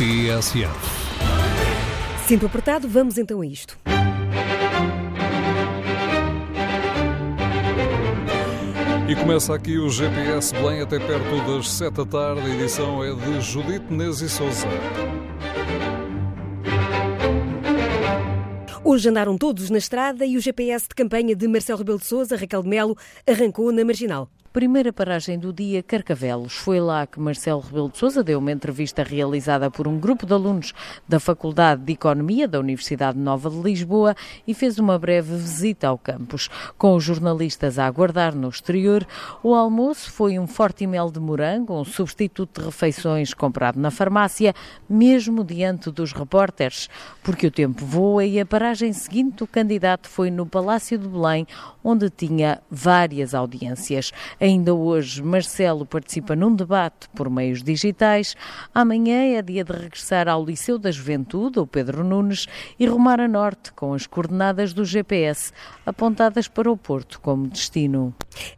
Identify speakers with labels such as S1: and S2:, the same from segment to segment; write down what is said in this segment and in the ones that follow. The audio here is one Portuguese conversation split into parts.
S1: TSF.
S2: Sinto apertado, vamos então a isto.
S1: E começa aqui o GPS Belém até perto das 7 da tarde. A edição é de Judite Nese Souza.
S2: Hoje andaram todos na estrada e o GPS de campanha de Marcelo Rebelo de Sousa, Raquel de Melo, arrancou na Marginal.
S3: Primeira paragem do dia, Carcavelos. Foi lá que Marcelo Rebelo de Sousa deu uma entrevista realizada por um grupo de alunos da Faculdade de Economia da Universidade Nova de Lisboa e fez uma breve visita ao campus. Com os jornalistas a aguardar no exterior, o almoço foi um forte mel de morango, um substituto de refeições comprado na farmácia, mesmo diante dos repórteres, porque o tempo voa e a paragem seguinte o candidato foi no Palácio de Belém, onde tinha várias audiências. Ainda hoje, Marcelo participa num debate por meios digitais. Amanhã é dia de regressar ao Liceu da Juventude, o Pedro Nunes, e rumar a norte com as coordenadas do GPS apontadas para o Porto como destino.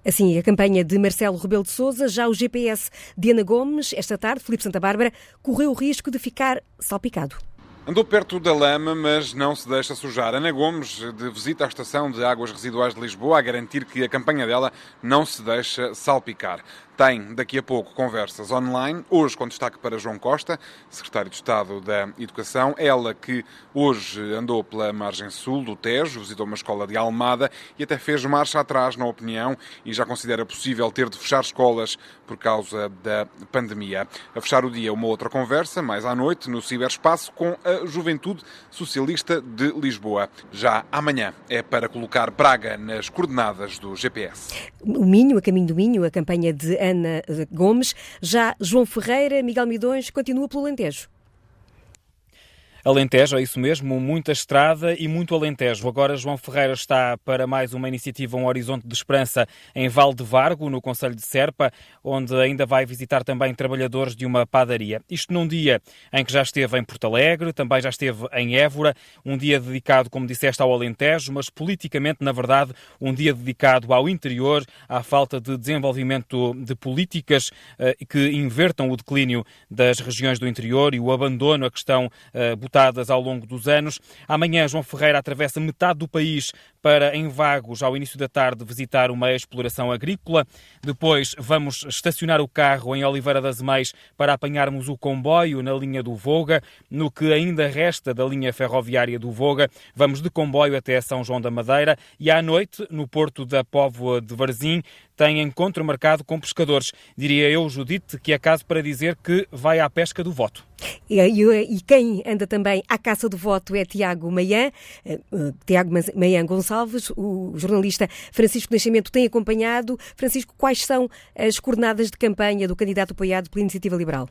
S2: Assim, a campanha de Marcelo Rebelo de Sousa, já o GPS de Ana Gomes, esta tarde, Filipe Santa Bárbara, correu o risco de ficar salpicado.
S4: Andou perto da lama, mas não se deixa sujar. Ana Gomes, de visita à Estação de Águas Residuais de Lisboa, a garantir que a campanha dela não se deixa salpicar. Tem daqui a pouco conversas online, hoje com destaque para João Costa, secretário de Estado da Educação. Ela que hoje andou pela margem sul do Tejo, visitou uma escola de Almada e até fez marcha atrás na opinião e já considera possível ter de fechar escolas por causa da pandemia. A fechar o dia, uma outra conversa, mais à noite, no ciberespaço, com a Juventude Socialista de Lisboa. Já amanhã é para colocar Braga nas coordenadas do GPS.
S2: O Minho, a caminho do Minho, a campanha de Ana Gomes. Já João Ferreira, Miguel Midões, continua pelo Alentejo.
S5: Alentejo, é isso mesmo, muita estrada e muito Alentejo. Agora João Ferreira está para mais uma iniciativa, um horizonte de esperança em Val de Vargo, no Conselho de Serpa, onde ainda vai visitar também trabalhadores de uma padaria. Isto num dia em que já esteve em Porto Alegre, também já esteve em Évora, um dia dedicado, como disseste, ao Alentejo, mas politicamente, na verdade, um dia dedicado ao interior, à falta de desenvolvimento de políticas eh, que invertam o declínio das regiões do interior e o abandono a questão eh, disputadas ao longo dos anos. Amanhã, João Ferreira atravessa metade do país para, em Vagos, ao início da tarde, visitar uma exploração agrícola. Depois, vamos estacionar o carro em Oliveira das Meias para apanharmos o comboio na linha do Voga. No que ainda resta da linha ferroviária do Voga, vamos de comboio até São João da Madeira e à noite, no porto da Póvoa de Varzim, tem encontro marcado com pescadores. Diria eu, Judite, que é caso para dizer que vai à pesca do voto.
S2: E, e, quem anda também à caça do voto é Tiago Maian, uh, Tiago Maian Gonçalves, o jornalista Francisco Nascimento tem acompanhado. Francisco, quais são as coordenadas de campanha do candidato apoiado pela Iniciativa Liberal?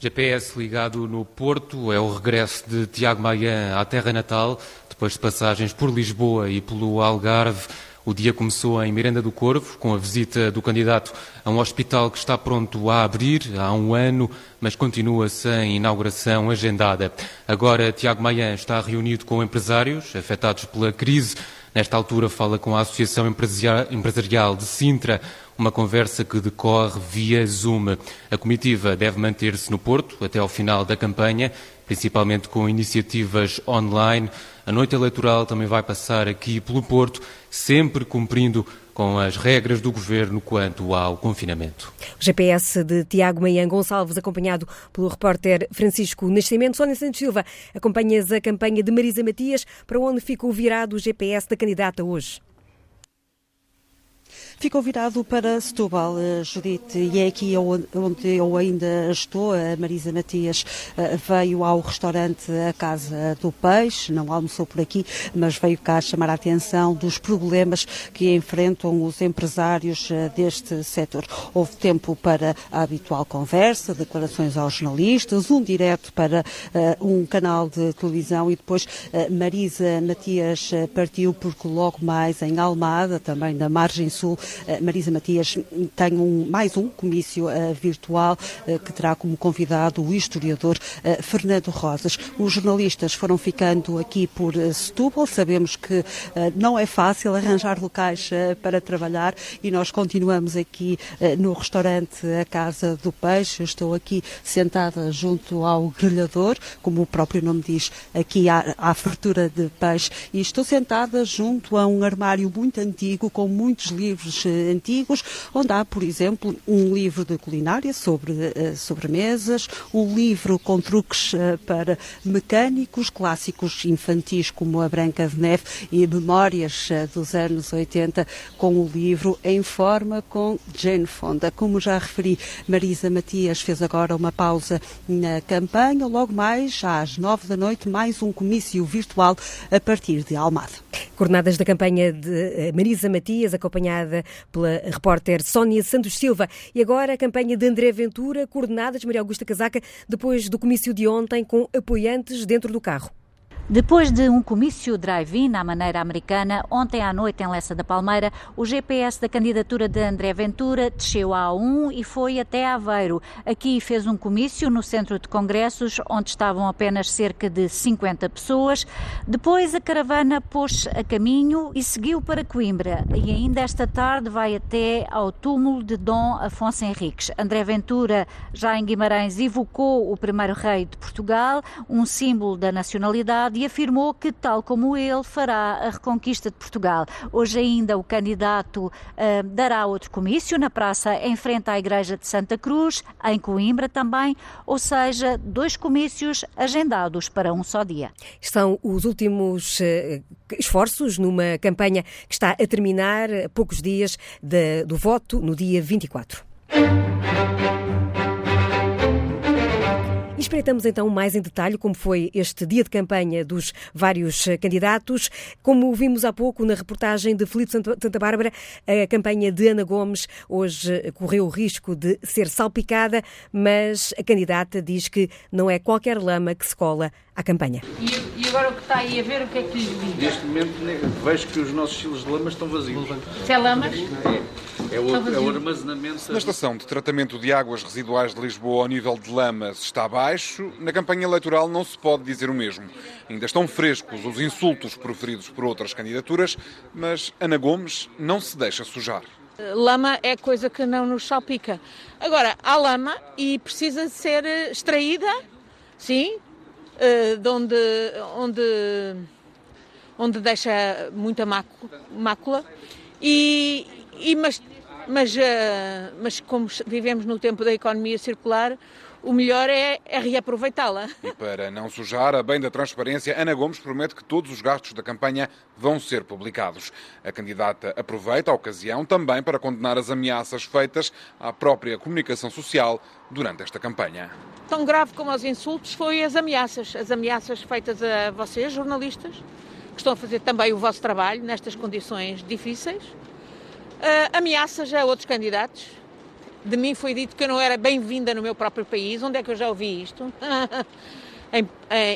S6: GPS ligado no Porto, é o regresso de Tiago Maian à terra natal, depois de passagens por Lisboa e pelo Algarve. O dia começou em Miranda do Corvo, com a visita do candidato a um hospital que está pronto a abrir há um ano, mas continua sem inauguração agendada. Agora, Tiago Maian está reunido com empresários afetados pela crise. Nesta altura, fala com a Associação Empresarial de Sintra, uma conversa que decorre via Zoom. A comitiva deve manter-se no Porto até ao final da campanha, principalmente com iniciativas online. A noite eleitoral também vai passar aqui pelo Porto, sempre cumprindo com as regras do governo quanto ao confinamento.
S2: O GPS de Tiago Meian Gonçalves, acompanhado pelo repórter Francisco Nascimento. Sónia Santos Silva, acompanhas a campanha de Marisa Matias, para onde ficou virado o GPS da candidata hoje?
S7: Ficou virado para Setúbal, eh, Judite, e é aqui onde eu ainda estou. A Marisa Matias eh, veio ao restaurante A Casa do Peixe, não almoçou por aqui, mas veio cá chamar a atenção dos problemas que enfrentam os empresários eh, deste setor. Houve tempo para a habitual conversa, declarações aos jornalistas, um direto para um canal de televisão e depois Marisa Matias partiu porque logo mais em Almada, também na margem sul, Marisa Matias tem um, mais um comício virtual que terá como convidado o historiador Fernando Rosas. Os jornalistas foram ficando aqui por Setúbal. Sabemos que não é fácil arranjar locais para trabalhar e nós continuamos aqui no restaurante A Casa do Peixe. Eu estou aqui sentada junto ao grelhador, como o próprio nome diz, aqui há fartura de peixe, e estou sentada junto a um armário muito antigo, com muitos livros eh, antigos, onde há, por exemplo, um livro de culinária sobre uh, sobremesas, um livro com truques uh, para mecânicos, clássicos infantis como A Branca de Neve e memórias dos anos 80 com o livro em forma com Jane Fonda. Como já referi, Marisa Matias fez agora uma pausa na campanha. Logo mais, às nove da noite, mais um comício virtual a partir de Almada.
S2: Coordenadas da campanha de eh, Marisa Matias, acompanhada pela repórter Sónia Santos Silva. E agora a campanha de André Ventura, coordenadas Maria Augusta Casaca, depois do comício de ontem, com apoiantes dentro do carro.
S8: Depois de um comício drive-in à maneira americana, ontem à noite em Lessa da Palmeira, o GPS da candidatura de André Ventura desceu a A1 e foi até Aveiro. Aqui fez um comício no centro de congressos, onde estavam apenas cerca de 50 pessoas. Depois a caravana pôs a caminho e seguiu para Coimbra. E ainda esta tarde vai até ao túmulo de Dom Afonso Henriques. André Ventura, já em Guimarães, evocou o primeiro rei de Portugal, um símbolo da nacionalidade e afirmou que, tal como ele, fará a reconquista de Portugal. Hoje ainda o candidato uh, dará outro comício na praça em frente à Igreja de Santa Cruz, em Coimbra também, ou seja, dois comícios agendados para um só dia.
S2: São os últimos uh, esforços numa campanha que está a terminar a poucos dias de, do voto no dia 24. Espreitamos então mais em detalhe como foi este dia de campanha dos vários eh, candidatos. Como vimos há pouco na reportagem de Felipe Santa Bárbara, a campanha de Ana Gomes hoje eh, correu o risco de ser salpicada, mas a candidata diz que não é qualquer lama que se cola à campanha.
S9: E, e agora o que está aí a ver, o que é que lhe diz?
S10: Neste momento vejo que os nossos silos de lamas estão vazios.
S9: Se é lamas?
S10: É. É o, é o armazenamento.
S4: Na estação de tratamento de águas residuais de Lisboa, ao nível de lamas está baixo. Na campanha eleitoral não se pode dizer o mesmo. Ainda estão frescos os insultos proferidos por outras candidaturas, mas Ana Gomes não se deixa sujar.
S9: Lama é coisa que não nos salpica. Agora, há lama e precisa ser extraída, sim, eh, de onde, onde, onde deixa muita mácula, e, e mas mas, uh, mas como vivemos no tempo da economia circular, o melhor é, é reaproveitá-la.
S4: E para não sujar, a bem da transparência, Ana Gomes promete que todos os gastos da campanha vão ser publicados. A candidata aproveita a ocasião também para condenar as ameaças feitas à própria comunicação social durante esta campanha.
S9: Tão grave como os insultos foi as ameaças, as ameaças feitas a vocês, jornalistas, que estão a fazer também o vosso trabalho nestas condições difíceis. Uh, ameaças a outros candidatos. De mim foi dito que eu não era bem-vinda no meu próprio país. Onde é que eu já ouvi isto? em,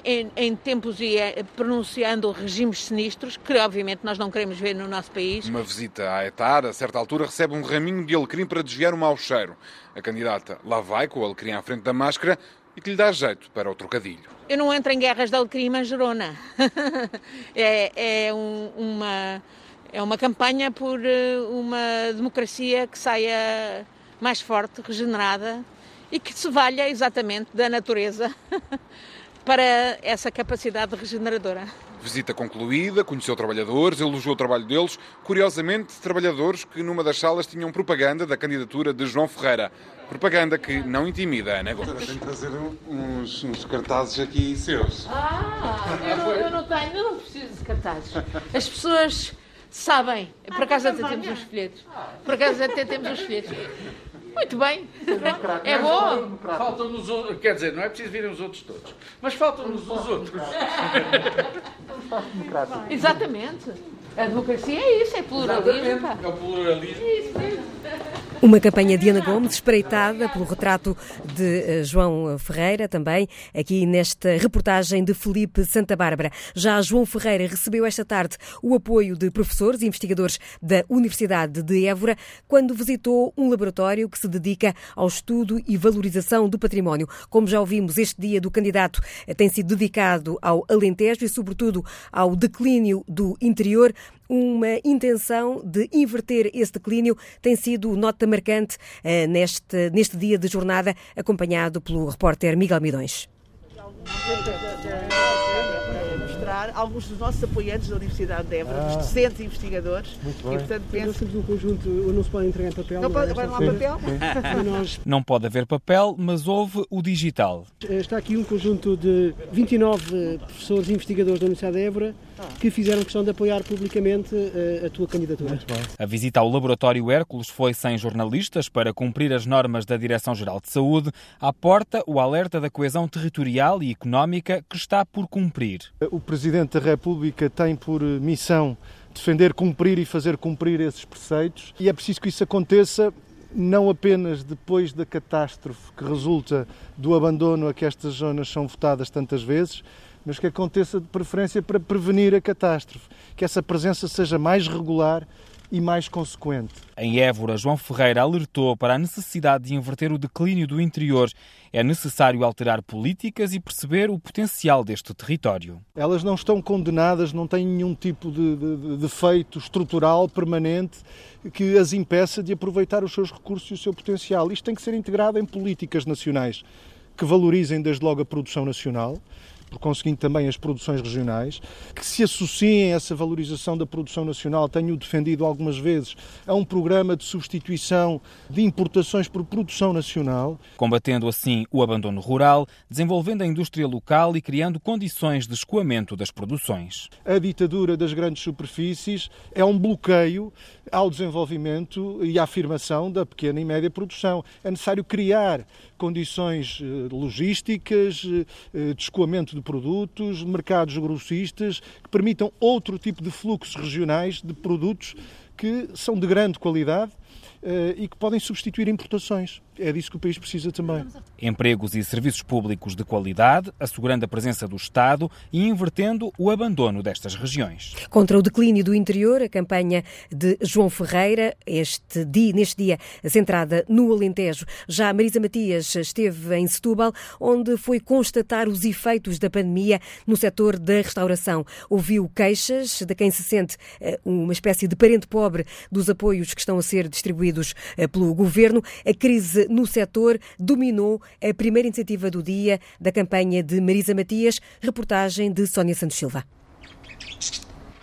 S9: em, em, tempos e eh, pronunciando regimes sinistros, que obviamente nós não queremos ver no nosso país.
S4: Uma visita à etar, a certa altura, recebe um raminho de alecrim para desviar o mau cheiro. A candidata lá vai com o alecrim à frente da máscara e que lhe dá jeito para o trocadilho.
S9: Eu não entro em guerras de alecrim manjerona. é, é um, uma é uma campanha por eh, uma democracia que saia mais forte, regenerada e que se valha exatamente da natureza para essa capacidade regeneradora.
S4: Visita concluída, conheceu trabalhadores, elogiou o trabalho deles. Curiosamente, trabalhadores que numa das salas tinham propaganda da candidatura de João Ferreira. Propaganda que não intimida a Ana Gomes.
S10: Tenho que trazer uns, uns, cartazes aqui seus.
S9: Ah, eu não, eu não tenho, eu não preciso de cartazes. As pessoas Sabem, por acaso até temos os folhetos. Por acaso até temos os folhetos. Muito bem. É bom.
S10: Faltam-nos outros, quer dizer, não é preciso virem os outros todos, mas faltam-nos os outros.
S9: Exatamente. A democracia é isso, é pluralismo.
S10: É o pluralismo.
S9: É isso mesmo.
S2: Uma campanha de Ana Gomes, espreitada pelo retrato de eh, João Ferreira, também aqui nesta reportagem de Felipe Santa Bárbara. Já João Ferreira recebeu esta tarde o apoio de professores e investigadores da Universidade de Évora quando visitou um laboratório que se dedica ao estudo e valorização do património. Como já ouvimos, este dia do candidato eh, tem sido dedicado ao Alentejo e, sobretudo, ao declínio do interior uma intenção de inverter esse declínio tem sido nota marcante uh, neste, neste dia de jornada, acompanhado pelo repórter Miguel Midões
S11: alguns dos nossos apoiantes da Universidade de Évora, ah, dos docentes e investigadores.
S12: Muito bem. E, portanto, penso... Nós temos um conjunto, não se pode entregar em papel.
S11: Não, pode, não há papel?
S5: nós... Não pode haver papel, mas houve o digital.
S12: Está aqui um conjunto de 29 professores e investigadores da Universidade de Évora que fizeram questão de apoiar publicamente a, eh, a tua candidatura.
S5: A visita ao Laboratório Hércules foi sem jornalistas para cumprir as normas da Direção-Geral de Saúde. À porta, o alerta da coesão territorial e económica que está por cumprir.
S13: O Presidente da República tem por missão defender, cumprir e fazer cumprir esses preceitos. E é preciso que isso aconteça não apenas depois da catástrofe que resulta do abandono a que estas zonas são votadas tantas vezes, mas que aconteça de preferência para prevenir a catástrofe, que essa presença seja mais regular e mais consequente.
S5: Em Évora, João Ferreira alertou para a necessidade de inverter o declínio do interior. É necessário alterar políticas e perceber o potencial deste território.
S13: Elas não estão condenadas, não têm nenhum tipo de, de, de feito estrutural permanente que as impeça de aproveitar os seus recursos e o seu potencial. Isto tem que ser integrado em políticas nacionais que valorizem desde logo a produção nacional, por conseguinte também as produções regionais, que se associem a essa valorização da produção nacional, tenho defendido algumas vezes, a um programa de substituição de importações por produção nacional.
S5: Combatendo assim o abandono rural, desenvolvendo a indústria local e criando condições de escoamento das produções.
S13: A ditadura das grandes superfícies é um bloqueio ao desenvolvimento e à afirmação da pequena e média produção. É necessário criar condições eh, logísticas, eh, de escoamento de produtos, mercados grossistas que permitam outro tipo de fluxos regionais de produtos que são de grande qualidade eh, e que podem substituir importações. É disso que o país precisa também.
S5: Empregos e serviços públicos de qualidade, assegurando a presença do Estado e invertendo o abandono destas regiões.
S2: Contra o declínio do interior, a campanha de João Ferreira, este dia, neste dia centrada no Alentejo. Já Marisa Matias esteve em Setúbal, onde foi constatar os efeitos da pandemia no setor da restauração. Ouviu queixas de quem se sente eh, uma espécie de parente pobre dos apoios que estão a ser distribuídos eh, pelo governo. A crise no setor dominou a primeira iniciativa do dia da campanha de Marisa Matias, reportagem de Sónia Santos Silva.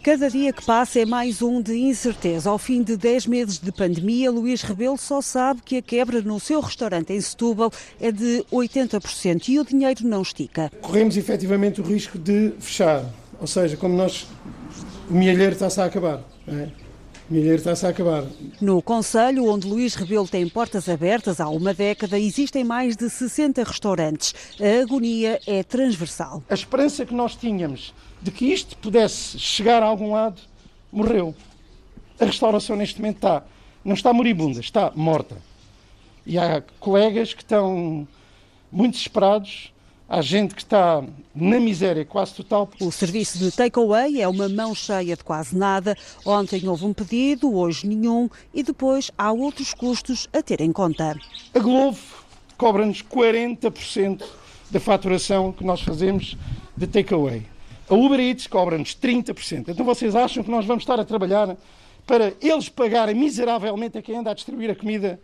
S7: Cada dia que passa é mais um de incerteza. Ao fim de 10 meses de pandemia, Luís Rebelo só sabe que a quebra no seu restaurante em Setúbal é de 80% e o dinheiro não estica.
S14: Corremos efetivamente o risco de fechar, ou seja, como nós. O milheiro está-se a acabar. É? Milheiro está-se a acabar.
S7: No Conselho, onde Luís Rebelo tem portas abertas há uma década, existem mais de 60 restaurantes. A agonia é transversal.
S14: A esperança que nós tínhamos de que isto pudesse chegar a algum lado morreu. A restauração neste momento está, não está moribunda, está morta. E há colegas que estão muito desesperados Há gente que está na miséria quase total.
S7: O serviço de takeaway é uma mão cheia de quase nada. Ontem houve um pedido, hoje nenhum, e depois há outros custos a ter em conta.
S14: A Globo cobra-nos 40% da faturação que nós fazemos de takeaway. A Uber Eats cobra-nos 30%. Então vocês acham que nós vamos estar a trabalhar para eles pagarem miseravelmente a quem anda a distribuir a comida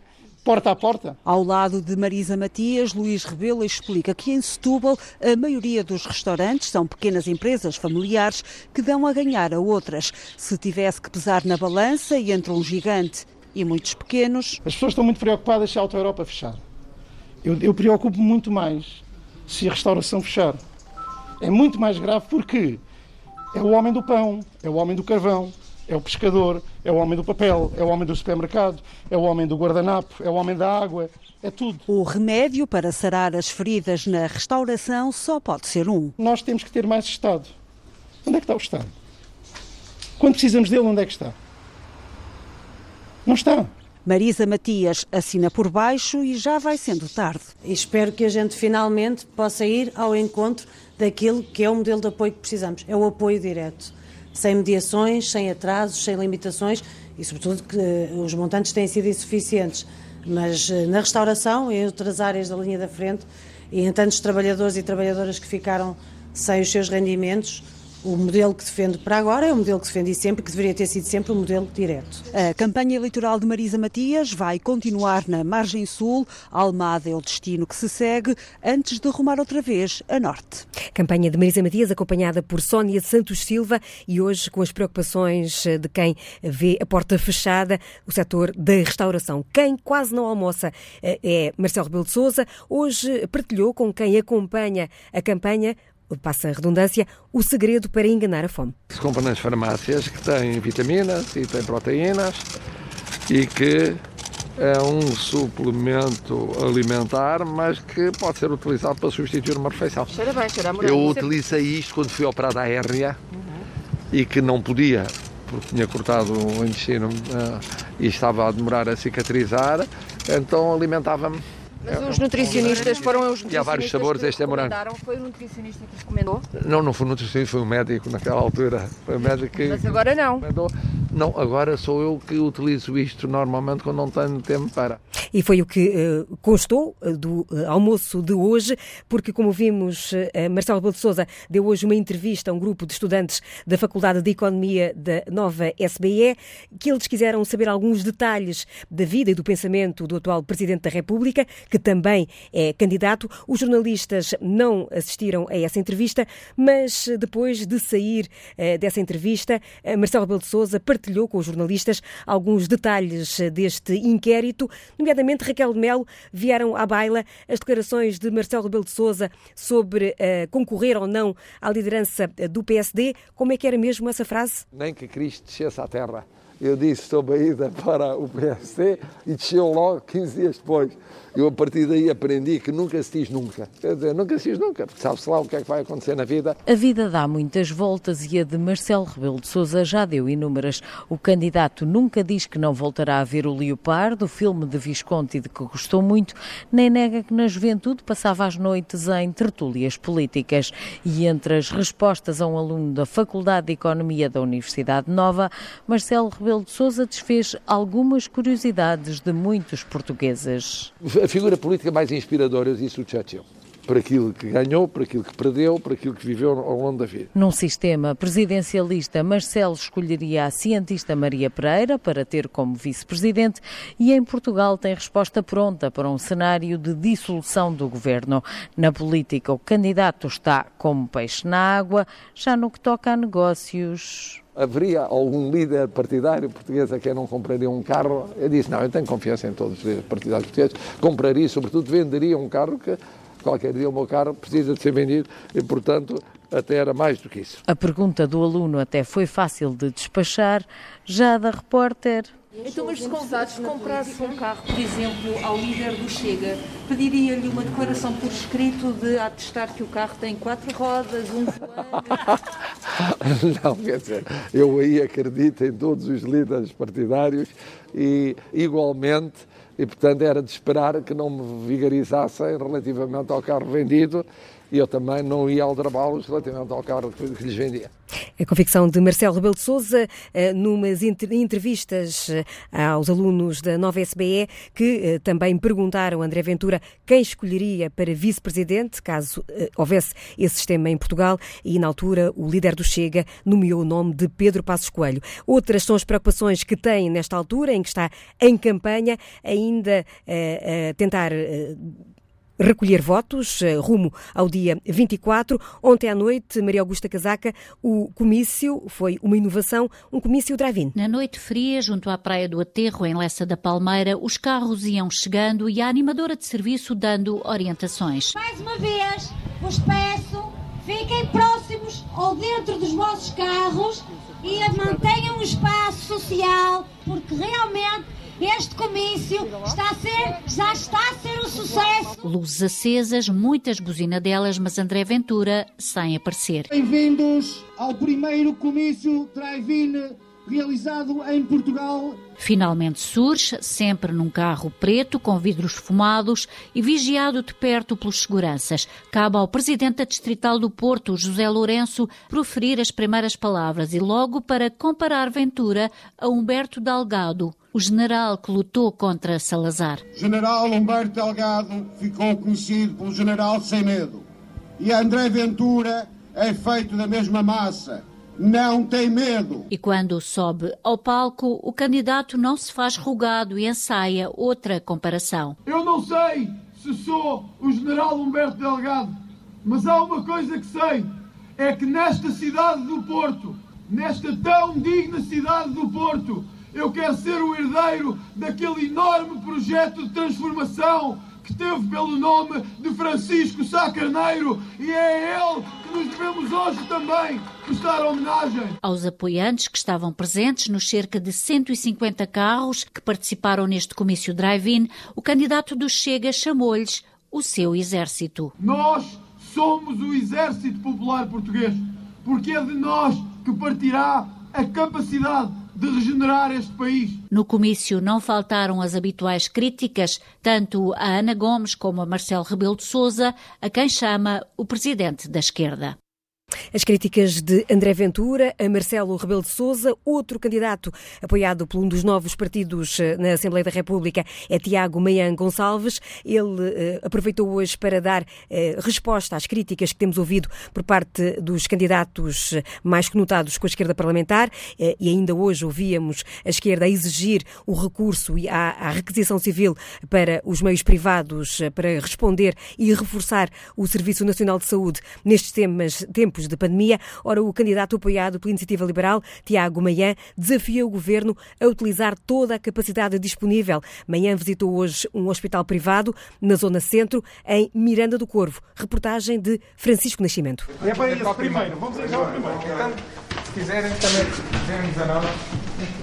S14: porta a porta.
S7: Ao lado de Marisa Matias, Luís Rebelo explica que em Setúbal a maioria dos restaurantes são pequenas empresas familiares que dão a ganhar a outras. Se tivesse que pesar na balança e entre um gigante e muitos pequenos.
S14: As pessoas estão muito preocupadas se a Auto Europa fechar. Eu, eu preocupo muito mais se a restauração fechar. É muito mais grave porque é o homem do pão, é o homem do carvão, é o pescador, é o homem do papel, é o homem do supermercado, é o homem do guardanapo, é o homem da água, é tudo.
S7: O remédio para sarar as feridas na restauração só pode ser um.
S14: Nós temos que ter mais Estado. Onde é que está o Estado? Quando precisamos dele, onde é que está? Não está.
S7: Marisa Matias assina por baixo e já vai sendo tarde.
S15: E espero que a gente finalmente possa ir ao encontro daquilo que é o modelo de apoio que precisamos. É o apoio direto. Sem mediações, sem atrasos, sem limitações e, sobretudo, que eh, os montantes têm sido insuficientes. Mas eh, na restauração e em outras áreas da linha da frente, e em tantos trabalhadores e trabalhadoras que ficaram sem os seus rendimentos, o modelo que defendo para agora é o modelo que defendi sempre, que deveria ter sido sempre o um modelo direto.
S7: A campanha eleitoral de Marisa Matias vai continuar na margem sul. Almada é o destino que se segue antes de rumar outra vez a norte.
S2: Campanha de Marisa Matias acompanhada por Sónia Santos Silva e hoje com as preocupações de quem vê a porta fechada, o setor da restauração. Quem quase não almoça eh, é Marcelo Rebelo de Sousa. Hoje partilhou com quem acompanha a campanha passa a redundância, o segredo para enganar a fome.
S16: Se compra nas farmácias que têm vitaminas e têm proteínas e que é um suplemento alimentar, mas que pode ser utilizado para substituir uma refeição.
S17: Cheira bem, cheira a
S16: Eu utilizei isto quando fui operado à hérnia uhum. e que não podia, porque tinha cortado o intestino uh, e estava a demorar a cicatrizar, então alimentava-me
S17: mas os nutricionistas foram os nutricionistas
S16: E há vários sabores, este é morango.
S17: Foi o nutricionista que recomendou?
S16: Não, não foi o nutricionista, foi o médico naquela altura. Foi o médico que.
S17: Mas agora não.
S16: Recomendou. Não, agora sou eu que utilizo isto normalmente quando não tenho tempo para.
S2: E foi o que uh, constou uh, do uh, almoço de hoje, porque, como vimos, Marcelo Rebelo de Souza deu hoje uma entrevista a um grupo de estudantes da Faculdade de Economia da nova SBE, que eles quiseram saber alguns detalhes da vida e do pensamento do atual Presidente da República, que também é candidato. Os jornalistas não assistiram a essa entrevista, mas depois de sair dessa entrevista, Marcelo Rebelo de Souza partilhou com os jornalistas alguns detalhes deste inquérito, nomeadamente Raquel de Melo, vieram à baila as declarações de Marcelo Rebelo de Sousa sobre concorrer ou não à liderança do PSD. Como é que era mesmo essa frase?
S16: Nem que Cristo descesse à terra. Eu disse, estou ida para o PSD e desceu logo 15 dias depois. Eu, a partir daí, aprendi que nunca se diz nunca. Quer dizer, nunca se diz nunca, porque sabe-se lá o que é que vai acontecer na vida.
S3: A vida dá muitas voltas e a de Marcelo Rebelo de Sousa já deu inúmeras. O candidato nunca diz que não voltará a ver o Leopardo, o filme de Visconti de que gostou muito, nem nega que na juventude passava as noites em tertúlias políticas. E entre as respostas a um aluno da Faculdade de Economia da Universidade Nova, Marcelo Rebelo de Sousa desfez algumas curiosidades de muitos portugueses.
S16: A figura política mais inspiradora, eu disse o Churchill por aquilo que ganhou, por aquilo que perdeu, por aquilo que viveu ao longo da vida.
S3: Num sistema presidencialista, Marcelo escolheria a cientista Maria Pereira para ter como vice-presidente e em Portugal tem resposta pronta para um cenário de dissolução do governo. Na política, o candidato está como peixe na água, já no que toca a negócios
S16: haveria algum líder partidário português a quem não compraria um carro? Eu disse, não, eu tenho confiança em todos os líderes partidários portugueses, compraria sobretudo, venderia um carro que qualquer dia o meu carro precisa de ser vendido e, portanto, até era mais do que isso.
S3: A pergunta do aluno até foi fácil de despachar, já da repórter.
S18: Então, mas se convidados comprasse um carro, por exemplo, ao líder do Chega, pediria-lhe uma declaração por escrito de atestar que o carro tem quatro rodas, um
S16: Não, quer dizer, eu aí acredito em todos os líderes partidários e, igualmente, e portanto era de esperar que não me vigarizassem relativamente ao carro vendido e eu também não ia aldrabá-los relativamente ao carro que lhes vendia.
S2: A convicção de Marcelo Rebelo de Sousa, eh, numas entrevistas eh, aos alunos da nova SBE, que eh, também perguntaram a André Ventura quem escolheria para vice-presidente, caso houvesse esse sistema em Portugal, e na altura o líder do Chega nomeou o nome de Pedro Passos Coelho. Outras são as preocupações que tem nesta altura, em que está em campanha, ainda a tentar recolher votos eh, rumo ao dia 24. Ontem à noite, Maria Augusta Casaca, o comício foi uma inovação, um comício drive-in.
S8: Na noite fria, junto à Praia do Aterro, em Lessa da Palmeira, os carros iam chegando e a animadora de serviço dando orientações.
S19: Mais uma vez, vos peço, fiquem próximos ou dentro dos vossos carros e mantenham um espaço social, porque realmente este comício está a ser, já está a ser um sucesso.
S8: Luzes acesas, muitas buzinadelas, mas André Ventura sem aparecer.
S20: Bem-vindos ao primeiro comício drive-in realizado em Portugal.
S8: Finalmente surge, sempre num carro preto com vidros fumados e vigiado de perto pelos seguranças. Cabe ao presidente da Distrital do Porto, José Lourenço, proferir as primeiras palavras e logo para comparar Ventura a Humberto Delgado, o general que lutou contra Salazar.
S20: General Humberto Delgado ficou conhecido pelo general sem medo. E André Ventura é feito da mesma massa não tem medo.
S8: E quando sobe ao palco, o candidato não se faz rugado e ensaia outra comparação.
S21: Eu não sei se sou o general Humberto Delgado, mas há uma coisa que sei: é que nesta cidade do Porto, nesta tão digna cidade do Porto, eu quero ser o herdeiro daquele enorme projeto de transformação que teve pelo nome de Francisco Sá Carneiro e é a ele que nos devemos hoje também prestar homenagem.
S8: Aos apoiantes que estavam presentes nos cerca de 150 carros que participaram neste comício drive-in, o candidato do Chega chamou-lhes o seu exército.
S21: Nós somos o exército popular português, porque é de nós que partirá a capacidade de regenerar este país.
S8: No comício não faltaram as habituais críticas, tanto a Ana Gomes como a Marcelo Rebelo de Sousa, a quem chama o presidente da esquerda.
S2: As críticas de André Ventura a Marcelo Rebelo de Sousa, outro candidato apoiado por um dos novos partidos eh, na Assembleia da República é Tiago Meian Gonçalves. Ele eh, aproveitou hoje para dar eh, resposta às críticas que temos ouvido por parte dos candidatos mais conotados com a esquerda parlamentar e ainda hoje ouvíamos a esquerda a exigir o recurso à, à requisição civil para os meios privados para responder e reforçar o Serviço Nacional de Saúde nestes temas, tempos tempos de pandemia. Ora, o candidato apoiado pela Iniciativa Liberal, Tiago Manhã, desafia o governo a utilizar toda a capacidade disponível. Manhã visitou hoje um hospital privado na Zona Centro, em Miranda do Corvo. Reportagem de Francisco Nascimento.
S21: É para primeiro, vamos primeiro.
S22: Se quiserem, também a nós.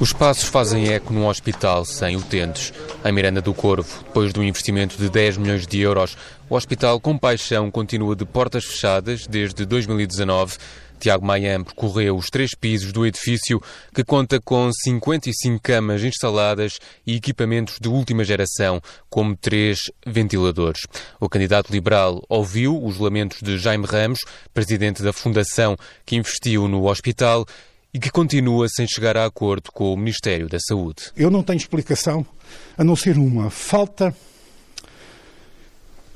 S6: Os passos fazem eco num hospital sem utentes. Em Miranda do Corvo, depois de um investimento de 10 milhões de euros, o Hospital Compaixão continua de portas fechadas desde 2019. Tiago Maia percorreu os três pisos do edifício, que conta com 55 camas instaladas e equipamentos de última geração, como três ventiladores. O candidato liberal ouviu os lamentos de Jaime Ramos, presidente da fundação que investiu no hospital, e que continua sem chegar a acordo com o Ministério da Saúde.
S23: Eu não tenho explicação a não ser uma. Falta.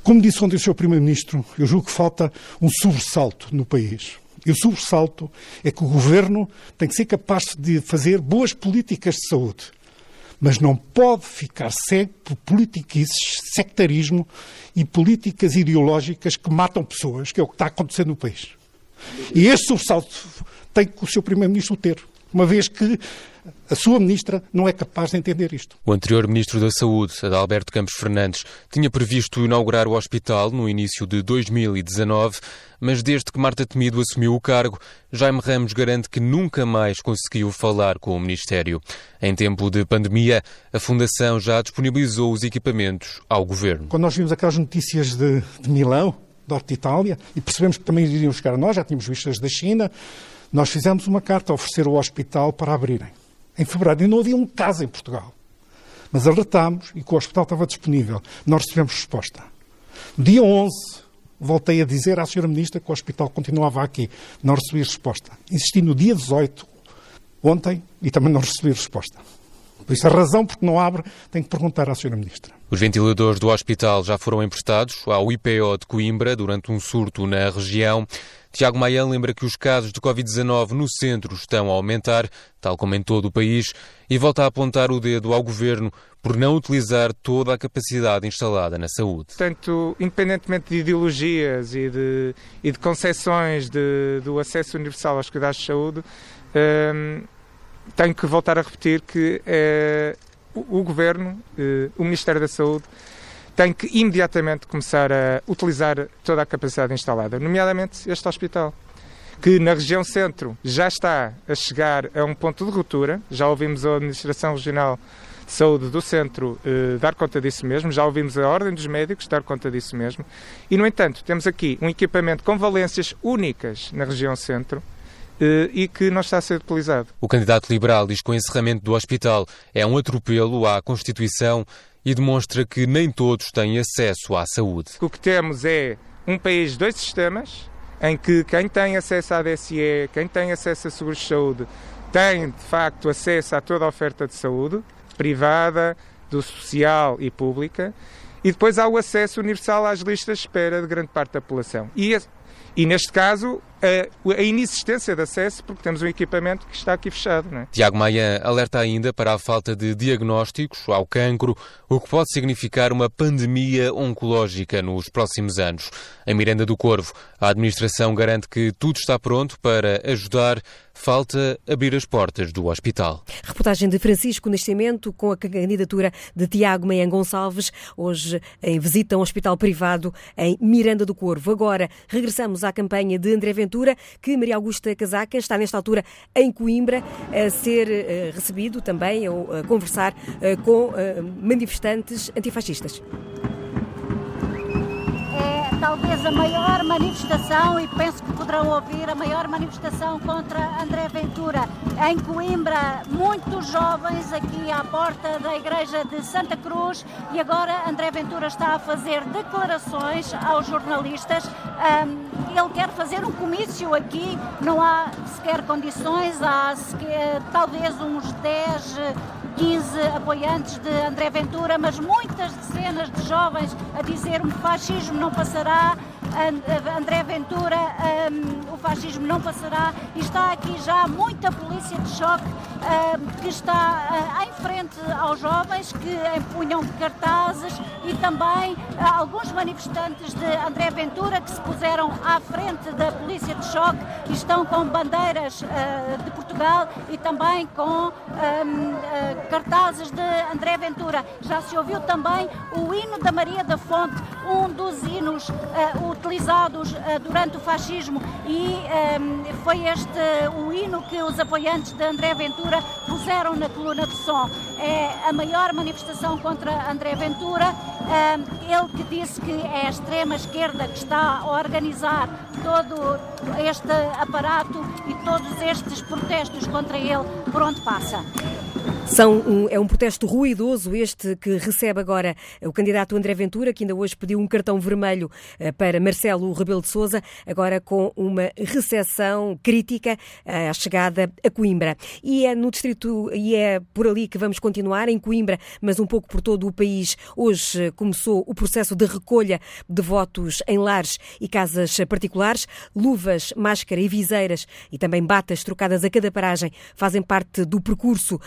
S23: Como disse ontem o Sr. Primeiro-Ministro, eu julgo que falta um sobressalto no país. E o sobressalto é que o governo tem que ser capaz de fazer boas políticas de saúde, mas não pode ficar cego por politiquices, sectarismo e políticas ideológicas que matam pessoas, que é o que está acontecendo no país. E este sobressalto tem que o seu Primeiro-Ministro ter, uma vez que a sua ministra não é capaz de entender isto.
S6: O anterior Ministro da Saúde, Adalberto Campos Fernandes, tinha previsto inaugurar o hospital no início de 2019, mas desde que Marta Temido assumiu o cargo, Jaime Ramos garante que nunca mais conseguiu falar com o Ministério. Em tempo de pandemia, a Fundação já disponibilizou os equipamentos ao Governo.
S23: Quando nós vimos aquelas notícias de, de Milão, da de Itália, e percebemos que também iriam chegar a nós, já tínhamos visto as da China, nós fizemos uma carta a oferecer ao hospital para abrirem. Em fevereiro, e não havia um caso em Portugal. Mas alertámos e que o hospital estava disponível. Nós recebemos resposta. Dia 11, voltei a dizer à Sra. Ministra que o hospital continuava aqui. Não recebi resposta. Insisti no dia 18, ontem, e também não recebi resposta. Por isso, a razão porque não abre, tem que perguntar à Sra. Ministra.
S6: Os ventiladores do hospital já foram emprestados ao IPO de Coimbra durante um surto na região. Tiago Maia lembra que os casos de Covid-19 no centro estão a aumentar, tal como em todo o país, e volta a apontar o dedo ao governo por não utilizar toda a capacidade instalada na saúde.
S22: Portanto, independentemente de ideologias e de, e de concepções de, do acesso universal aos cuidados de saúde, hum, tenho que voltar a repetir que eh, o, o governo, eh, o Ministério da Saúde, tem que imediatamente começar a utilizar toda a capacidade instalada, nomeadamente este hospital, que na região centro já está a chegar a um ponto de ruptura. Já ouvimos a Administração Regional de Saúde do centro eh, dar conta disso mesmo, já ouvimos a Ordem dos Médicos dar conta disso mesmo. E, no entanto, temos aqui um equipamento com valências únicas na região centro, e que não está a ser utilizado.
S6: O candidato liberal diz que o encerramento do hospital é um atropelo à Constituição e demonstra que nem todos têm acesso à saúde.
S22: O que temos é um país de dois sistemas, em que quem tem acesso à DSE, quem tem acesso a seguros de saúde, tem de facto acesso a toda a oferta de saúde, privada, do social e pública, e depois há o acesso universal às listas de espera de grande parte da população. E, e neste caso, a, a, inexistência de acesso, porque temos um equipamento que está aqui fechado. Não é?
S6: Tiago Maia alerta ainda para a falta de diagnósticos ao cancro, o que pode significar uma pandemia oncológica nos próximos anos. Em Miranda do Corvo, a administração garante que tudo está pronto para ajudar. Falta abrir as portas do hospital.
S2: Reportagem de Francisco Nascimento com a candidatura de Tiago Maia Gonçalves, hoje em visita a um hospital privado em Miranda do Corvo. Agora regressamos à campanha de André Ventura Que Maria Augusta Casaca está nesta altura em Coimbra a ser eh, recebido também ou a conversar eh, com eh, manifestantes antifascistas
S8: talvez a maior manifestação, e penso que poderão ouvir, a maior manifestação contra André Ventura. Em Coimbra, muitos jovens aqui à porta da Igreja de Santa Cruz e agora André Ventura está a fazer declarações aos jornalistas. Um, ele quer fazer um comício aqui, não há sequer condições, há sequer, talvez uns 10 15 apoiantes de André Ventura, mas muitas dezenas de jovens a dizer o fascismo não passará, André Ventura, um, o fascismo não passará, e está aqui já muita polícia de choque que está uh, em frente aos jovens que empunham cartazes e também uh, alguns manifestantes de André Ventura que se puseram à frente da polícia de choque e estão com bandeiras de Portugal e também com cartazes de André Ventura. Já se ouviu também o hino da Maria da Fonte, um dos hinos utilizados durante o fascismo e foi este o hino que os apoiantes de André Ventura puseram na coluna de som. É a maior manifestação contra André Ventura. Ele que disse que é a extrema esquerda que está a organizar todo este aparato e todos estes protestos contra ele por onde passa.
S2: São um, é um protesto ruidoso este que recebe agora o candidato André Ventura, que ainda hoje pediu um cartão vermelho eh, para Marcelo Rebelo de Sousa, agora com uma recepção crítica eh, à chegada a Coimbra. E é no distrito, e é por ali que vamos continuar, em Coimbra, mas um pouco por todo o país. Hoje eh, começou o processo de recolha de votos em lares e casas particulares. Luvas, máscara e viseiras e também batas trocadas a cada paragem fazem parte do percurso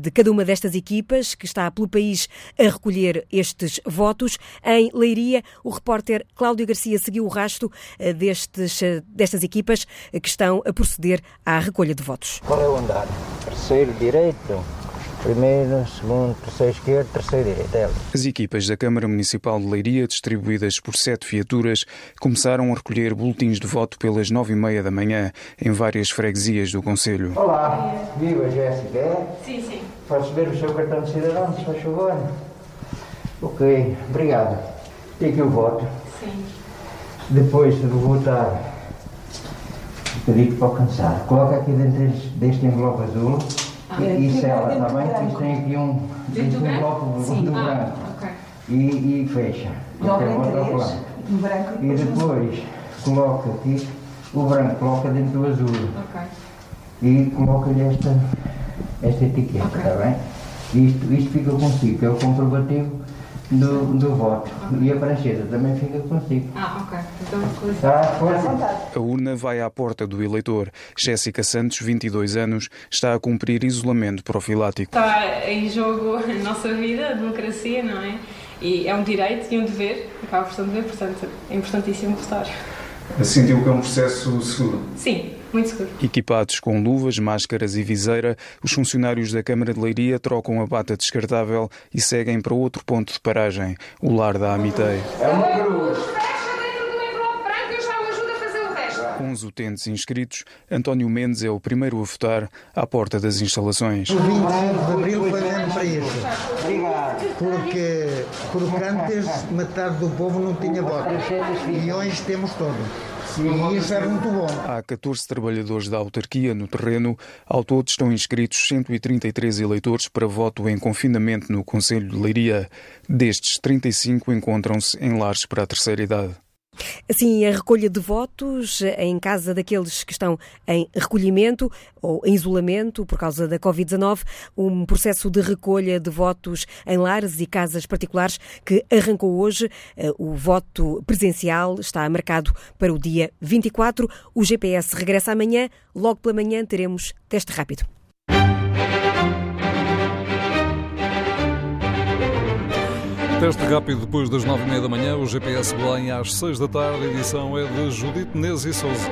S2: de cada uma destas equipas que está pelo país a recolher estes votos. Em Leiria, o repórter Cláudio Garcia seguiu o rasto eh, destes, eh, destas equipas que estão a proceder à recolha de votos.
S24: Qual é o andar? Terceiro direito? Primeiro, segundo, terceiro esquerdo, terceiro direito. É
S25: As equipas da Câmara Municipal de Leiria, distribuídas por sete viaturas, começaram a recolher boletins de voto pelas nove e meia da manhã em várias freguesias do Conselho.
S24: Olá, viva Jéssica.
S18: Sim, sim.
S24: Posso ver o seu cartão de cidadão, se faz favor? Ok, obrigado. Tem aqui o voto.
S18: Sim.
S24: Depois de votar, pedi para alcançar. Coloca aqui dentro deste envelope azul. Ah, e, e sela, está bem? Isto tem aqui um envelope
S18: Sim.
S24: do branco.
S18: Ah, ok.
S24: E, e fecha. Tem
S18: em três, no branco
S24: E depois coloca aqui o branco, coloca dentro do azul. E coloca-lhe esta, esta etiqueta, está bem? Isto, isto fica consigo, que é o comprovativo do, do voto. E a prancheta também fica consigo.
S18: Ah, ok. Então, coisa.
S24: Está?
S25: A urna vai à porta do eleitor. Jéssica Santos, 22 anos, está a cumprir isolamento profilático.
S26: Está em jogo a nossa vida, a democracia, não é? E é um direito e um dever, acaba por ser um dever, portanto é importantíssimo votar.
S25: Sentiu que é um processo seguro?
S26: Sim, muito seguro.
S25: Equipados com luvas, máscaras e viseira, os funcionários da Câmara de Leiria trocam a bata descartável e seguem para outro ponto de paragem, o lar da Amitei.
S24: É uma cruz.
S25: Com os utentes inscritos, António Mendes é o primeiro a votar à porta das instalações.
S24: O 25 de abril para isso.
S27: Porque, porque antes metade do povo não tinha voto. E hoje temos todos. E isso é muito bom.
S25: Há 14 trabalhadores da autarquia no terreno. Ao todo estão inscritos 133 eleitores para voto em confinamento no Conselho de Leiria. Destes, 35 encontram-se em lares para a terceira idade.
S2: Assim, a recolha de votos em casa daqueles que estão em recolhimento ou em isolamento por causa da Covid-19, um processo de recolha de votos em lares e casas particulares que arrancou hoje. Eh, o voto presencial está marcado para o dia 24. O GPS regressa amanhã. Logo pela manhã teremos teste rápido.
S28: Teste rápido depois das nove e meia da manhã, o GPS Belém às seis da tarde. Edição é de Judite Nes e Souza.